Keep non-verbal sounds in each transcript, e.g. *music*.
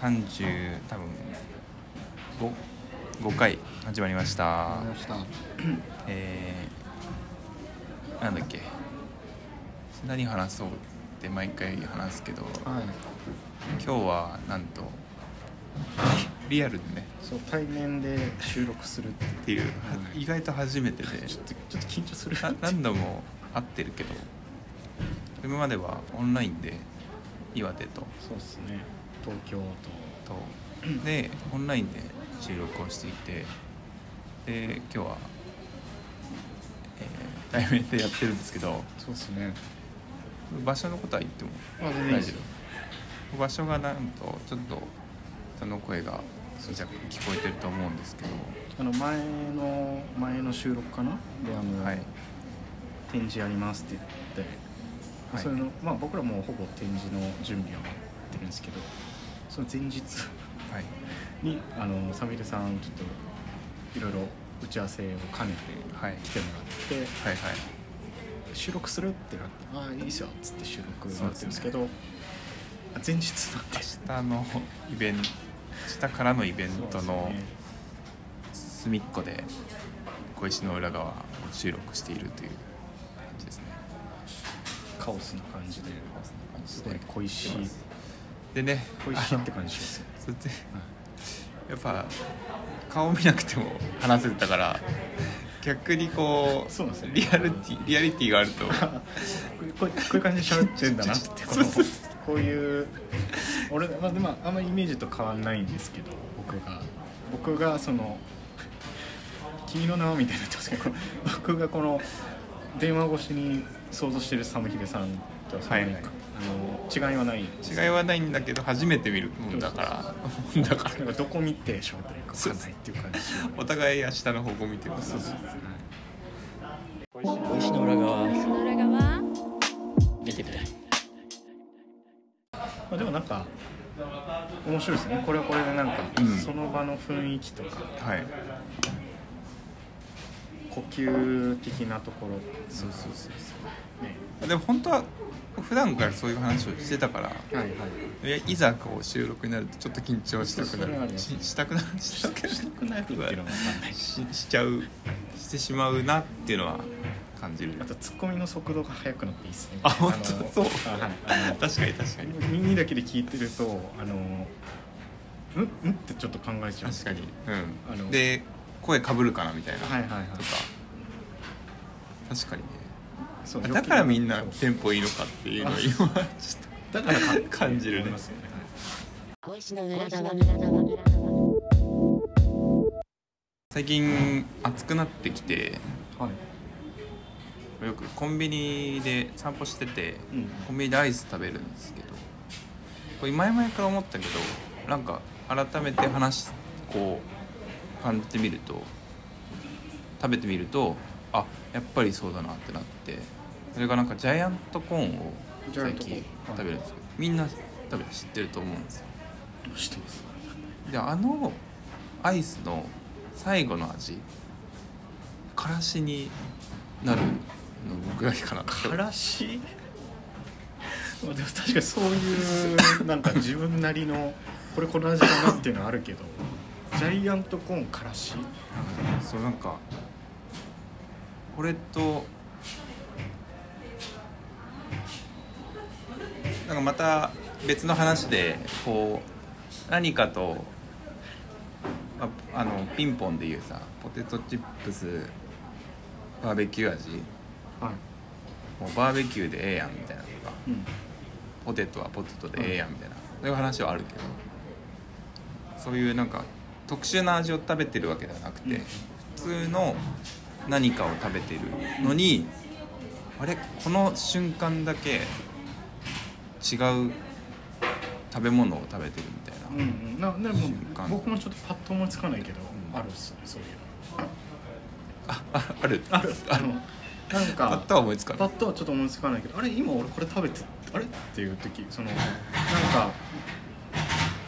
30多分 5, 5回始まりました。ました。えー、なんだっけ。何話そうって毎回話すけどはい。今日はなんとリアルでね。そう対面で収録するっていう。意外と初めてで。*laughs* ちょっとちょっと緊張する。な何度も会ってるけど今まではオンラインで岩手と。そうっすね東京と。でオンラインで収録をしていてで今日は、えー対面でやってるんですけどとそうっすね。場所のことは言ってもあ全然いいです。よ場所がなんとちょっとその声が若干聞こえてると思うんですけど。あの前の前の収録かな？であの、はい。展示やりますって言って、はい。それのまあ僕らもうほぼ展示の準備はってるんですけどその前日。はい。にあのサミルさんちょっといろいろ打ち合わせを兼ねてはい。来てもらって、はいはい。収録するってなって「ああいいっすよ」っつって収録になってるんですけど。あ前日なんで。明日のイベント明日からのイベントの隅っこで小石の裏側を収録しているという感じですね。カオスな感じですごい小石でね小石って感じしますよそれでやっぱ顔見なくても話せてたから逆にこうそうなんですよね。リアリティリアリティがあると。こういう感じで喋ってんだなって *laughs* このこういう俺、まあ、でもあんまりイメージと変わんないんですけど僕が。僕がその「君の名は」みたいになってますけど僕がこの電話越しに想像してるサムヒデさんとはそんなに、の違いはない。違いはないんだけど初めて見るもんだから。だから。どこ見て喋ったらいいか分かんないっていう感じ。お互い明日の方向見てますそうそう小石の裏側。見てみたい。まあ、でもなんか面白いですね。これはこれでなんか、うん。その場の雰囲気とか。はい。呼吸的なところ。そうそうそうねそう。でも本当は普段からそういう話をしてたからはいはい。いざこう収録になるとちょっと緊張したくなる。ししたくなる。したくなるしししちゃうしてしまうなっていうのは感じる。あとツッコミの速度が速くなっていいですね。あ本当？のそう。確かに確かに。耳だけで聞いてるとあのうんうんってちょっと考えちゃう。確かけどに。あのうん。で声かぶるかなみたいな。はいはいはい。とか。確かにねそうだからみんなテンポいいのかっていうのをあ今ちょっだからか感じるね。思いますよねと最近暑くなってきてはい、はいよくコンビニで散歩しててうん。コンビニでアイス食べるんですけどこれ前々から思ったけどなんか改めて話こう感じてみると食べてみるとあやっぱりそうだなってなって。それがなんかジャイアントコーンを最近食べるんですけどみんな多分知ってると思うんですよ。どうしてます。であのアイスの最後の味からしになるの僕だけかな。からし？ま *laughs* あでも確かにそういうなんか自分なりのこれこの味だなっていうのはあるけど。ジャイアントコーンからし？そうなんかこれとなんかまた別の話でこう何かとああのピンポンでいうさポテトチップスバーベキュー味。はい。もうバーベキューでええやんみたいなとか。うん。ポテトはポテトでええやんみたいな、そういう話はあるけど。そういうなんか特殊な味を食べてるわけではなくて、うん。普通の何かを食べてるのにあれ？この瞬間だけ違う食べ物を食べてるみたいな、うんうん。なでも僕もちょっとパッと思いつかないけど、うん。あるっすねそういうああある。の *laughs* あるあのなんパッかとは思いつかない。パッとはちょっと思いつかないけどあれ今俺これ食べてあれ？っていう時そのなんか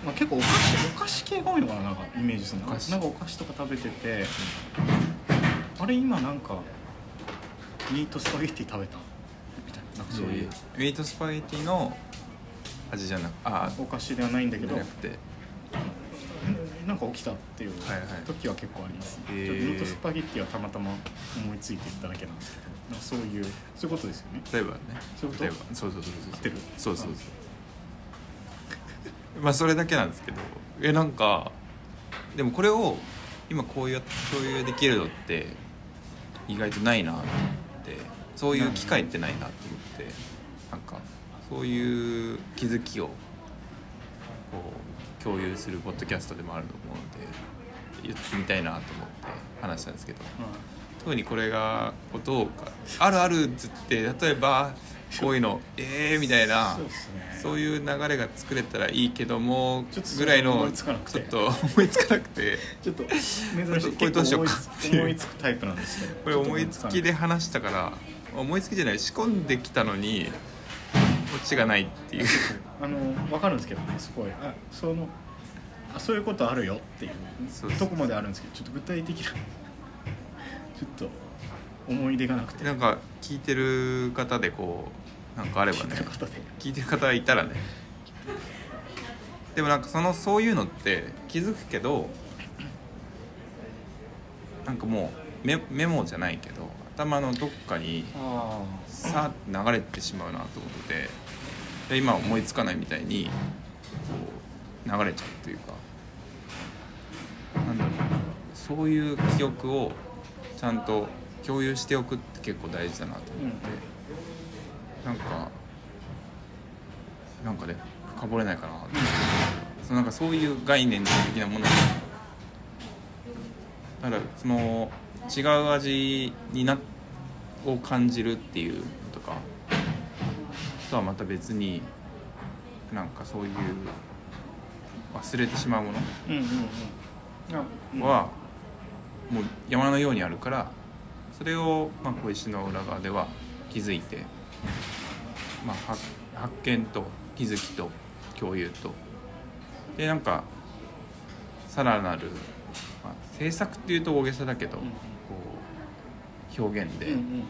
まあ、結構お菓子お菓子系が多いのかななんかイメージするの。お菓子。なんかお菓子とか食べててあれ今なんかミートスパゲッティ食べた？みたいななんかそういう、ミートスパゲティの味じゃなくあお菓子ではないんだけど。じゃなくて。んなんか起きたっていうはいはい。時は結構あります、へー。ちょっとミートスパゲッティはたまたま思いついていっただけなんですけどなんかそういうそういうことですよね。例えばね。そういうこと？例えば。そうそうそうそう合ってる？そうそうそう。*laughs* まあそれだけなんですけど。えなんかでもこれを今こうやって共有できるのって意外とないなってそういう機会ってないなと思ってなんかそういう気づきをこう共有するポッドキャストでもあると思うので言ってみたいなと思って話したんですけど。特にこれがどうかあるあるっつって例えばこういうのええー、みたいなそうそういう流れが作れたらいいけどもぐらいのれ思いつかなくて。ちょっと思いつかなくて。ちょっと珍しい。これどうしようか思いつくタイプなんですけど。これ思いつきで話したから思いつきじゃない仕込んできたのにこっちがないっていう。あの分かるんですけどねすごい。あそのあそういうことあるよっていう。とこまであるんですけどちょっと具体的なちょっと思い出がなくて。なんか聞いてる方でこうなんかあればね。聞いてる方がいたらね。でもなんかそのそういうのって気づくけどなんかもうメメモじゃないけど頭のどっかにあさーって流れてしまうなと思ってで今思いつかないみたいにこう流れちゃうというか。なんだろう。そういう記憶をちゃんと共有しておくって結構大事だなと思って、なんかなんかね深掘れないかなと思って。そのなんかそういう概念的なものだからその違う味になを感じるっていうのとか。とはまた別になんかそういう忘れてしまうもうんうんうんあうん。のはもう山のようにあるからそれを、まあ、小石の裏側では気づいて、まあ、発発見と気づきと共有と。でなんかさらなる、まあ、制作っていうと大げさだけど、こう表現で、うんうんうん。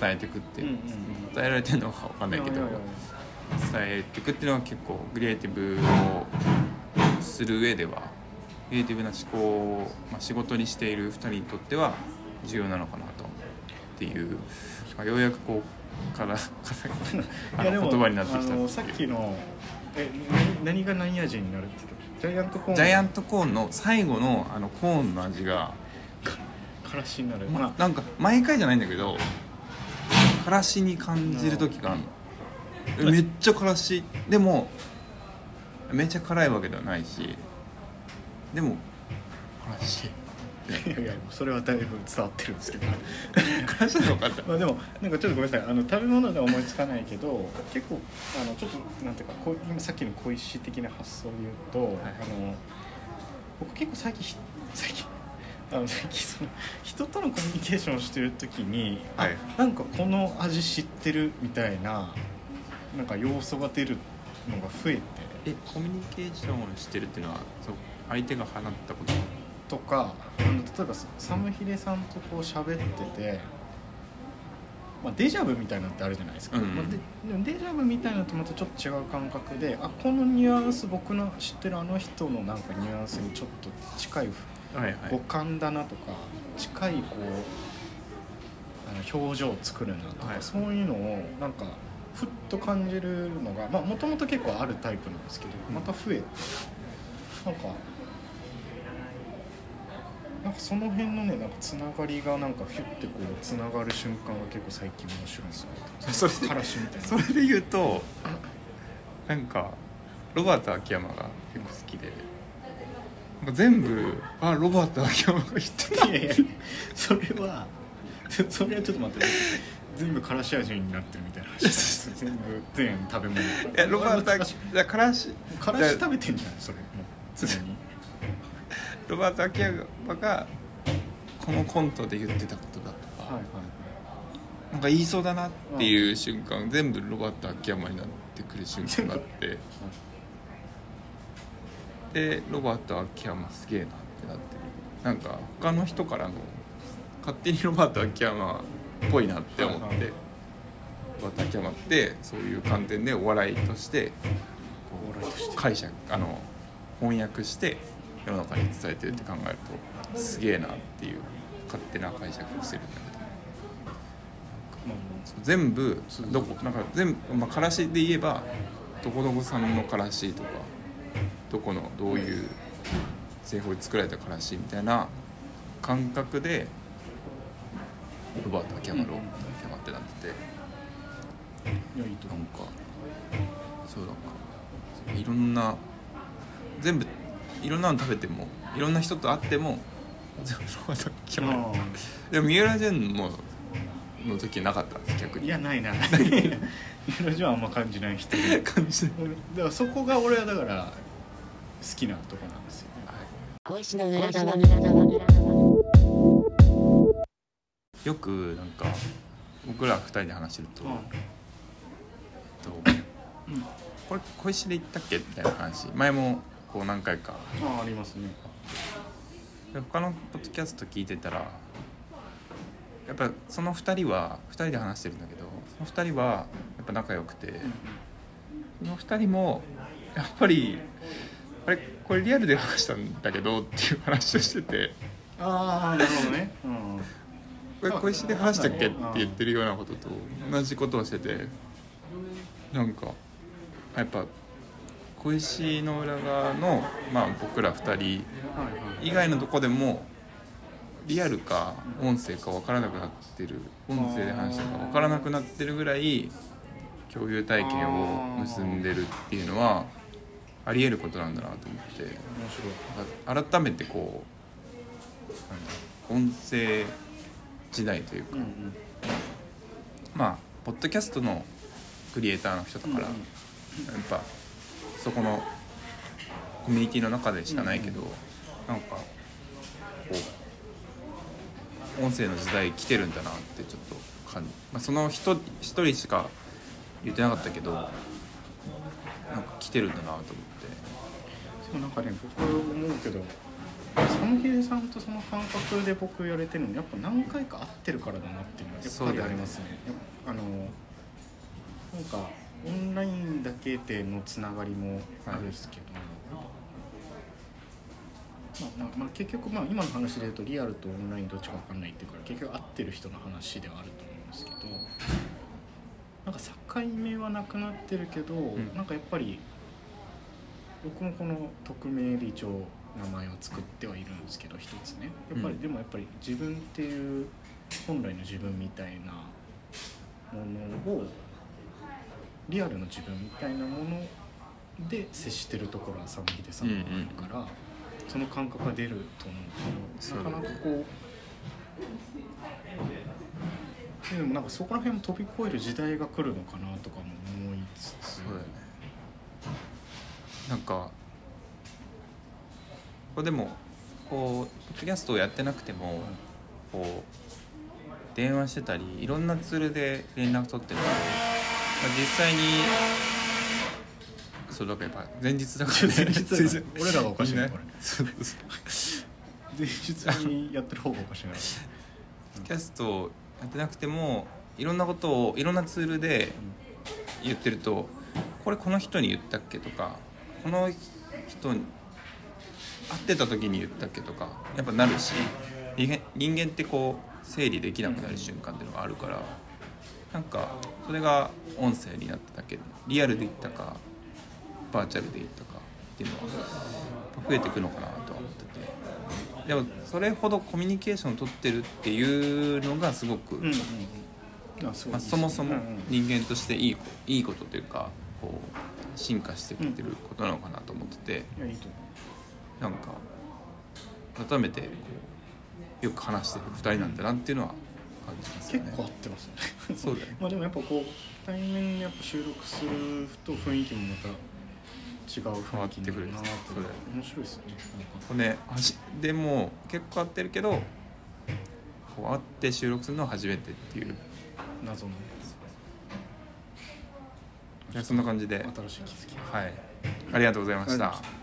伝えていくっていう、うんうん伝えられてるのか分かんないけど伝えていくっていうのは結構クリエイティブをする上ではクリエイティブな思考を、まあ、仕事にしている2人にとっては重要なのかなとっていう、まあ、ようやくこうから *laughs* 言葉になってきたあのさっきのえ何何が何味になるって言ったジャイアントコーンジャイアントコーンの最後のあのコーンの味が、からしになる、ままあなんか毎回じゃないんだけどからしに感じる時があるの。えめっちゃからし。でもめっちゃ辛いわけではないしでもからしいやいやそれはだいぶ伝わってるんですけど。*laughs* からしなのかって。まあでもなんかちょっとごめんなさい。あの食べ物では思いつかないけど結構あのちょっとなんていうかこう今さっきの小石的な発想で言うと、あの僕結構最近ひ最近あの最近その人とのコミュニケーションをしてる時に、あはい。なんかこの味知ってるみたいななんか要素が出るのが増えて。えコミュニケーションをしてるっていうのはそう相手が放ったこと。とかあの例えばサムヒデさんとこう喋ってて、まあ、デジャブみたいなのってあるじゃないですか、うんうん。まあ、ででもデジャブみたいなのとまたちょっと違う感覚であこのニュアンス僕の知ってるあの人のなんかニュアンスにちょっと近い五感だなとか近いこうあの表情を作るなとか、はい。そういうのをなんかふっと感じるのがもともと結構あるタイプなんですけどまた増えてなんかなんかその辺のねなんかつながりがなんかヒュッてこうつながる瞬間が結構最近面白いんですよ。それでからしみたいなそれで言うとなんかロバート秋山が結構好きで。全部あロバート秋山が言ってた。いやいやそれはそそれはちょっと待って。全部からし味になってるみたいな話です全部全食べ物。いやロバート秋だからしからし食べてんじゃんそれ。もう常にロバート秋山がこのコントで言ってたことだとか、はいはいなんか言いそうだなっていう瞬間、全部ロバート秋山になってくる瞬間があって。でロバート秋山すげえなってなってる。なんか他の人からの勝手にロバート秋山っぽいなって思って、はいはい。ロバート秋山ってそういう観点でお笑いとしてお笑いとして。解釈あの翻訳して世の中に伝えてるって考えるとすげえなっていう勝手な解釈をしてるんだけど。まあ全部どこなんか全部、まあ、からしで言えばどこどこさんのからしとかどこのどういう製法で作られたからしみたいな感覚でロバート秋山ロバート秋山ってなって。てなんかそうなんかいろんな全部いろんなの食べてもいろんな人と会っても全部ロバート秋う山あでも三浦淳のの時なかったんです逆に。ーいやないな。色じはあんま感じない人で。感じで俺だからそこが俺はだから好きなとこなんですよね。小石の裏側裏側裏側よくなんか僕ら二人で話してると,、うん。とこれ小石で言ったっけ？みたいな話。前もこう何回か。ああありますね。で他のポッドキャスト聞いてたらやっぱその2人は2人で話してるんだけどその2人はやっぱ仲良くて、その2人もやっぱりあれこれリアルで話したんだけどっていう話をしてて。ああなるほどね、うん、これ小石で話したっけ？って言ってるようなことと同じことをしてて。なんかやっぱ小石の裏側の、まあ、僕ら2人以外のとこでもリアルか音声か分からなくなってる音声で話したか分からなくなってるぐらい共有体験を結んでるっていうのはありえることなんだなと思って。改めてこう音声時代というかうんうん、まあポッドキャストのクリエイターの人だから、うん。やっぱそこのコミュニティの中でしかないけど、なんかこう音声の時代来てるんだなってちょっと感じ、まあ、その人一人しか言ってなかったけどなんか来てるんだなと思って。でもなんかね僕思うけどサムヒデさんとその感覚で僕やれてるのやっぱ何回か会ってるからだなっていうのはやっぱりありますね。あのなんかオンラインだけでのつながりもあるんですけど、まあまあまあ、結局まあ今の話で言うとリアルとオンラインどっちか分かんないっていうから結局会ってる人の話ではあると思うんですけど。なんか境目はなくなってるけど、ん。なんかやっぱり僕もこの匿名で一応名前を作ってはいるんですけど一つね。やっぱり、うん。でもやっぱり自分っていう本来の自分みたいなものをリアルの自分みたいなもので接してるところはサムヒデさんがあるから、その感覚が出ると思うけどなかなかこうでもなんかそこら辺も飛び越える時代が来るのかなとかも思いつつ。そうだよね。なんかこれでもこうポッドキャストをやってなくてもこう電話してたりいろんなツールで連絡取ってるので、まあ、実際にそうだからやっぱ前日だからね。前日だから。俺らがおかしいね。ね。これそうそう前日にやってる方がおかしいなキャストをやってなくてもいろんなことをいろんなツールで言ってるとこれこの人に言ったっけとかこの人に会ってた時に言ったっけとかやっぱなるし人間人間ってこう整理できなくなる瞬間っていうのがあるからなんかそれが音声になっただけでリアルで言ったかバーチャルで言ったかっていうのは増えていくのかなとは思ってて。でもそれほどコミュニケーションを取ってるっていうのがすごく、うんまあ、そもそもうんうん人間としていいこいいことというかこう進化してきてることなのかなと思ってて、なんか改めてこうよく話してる2人なんだなっていうのは感じますよね。う結構合ってますよね。そうだよね。*laughs* まあでもやっぱこう対面でやっぱ収録すると雰囲気もまた違う雰囲気になるなって変わってくるそうだよ面白いですよね。なんかこれねはじでも結構合ってるけどこう会って収録するのは初めてっていう。謎のいやそんな感じで。新しい気づきはい。ありがとうございました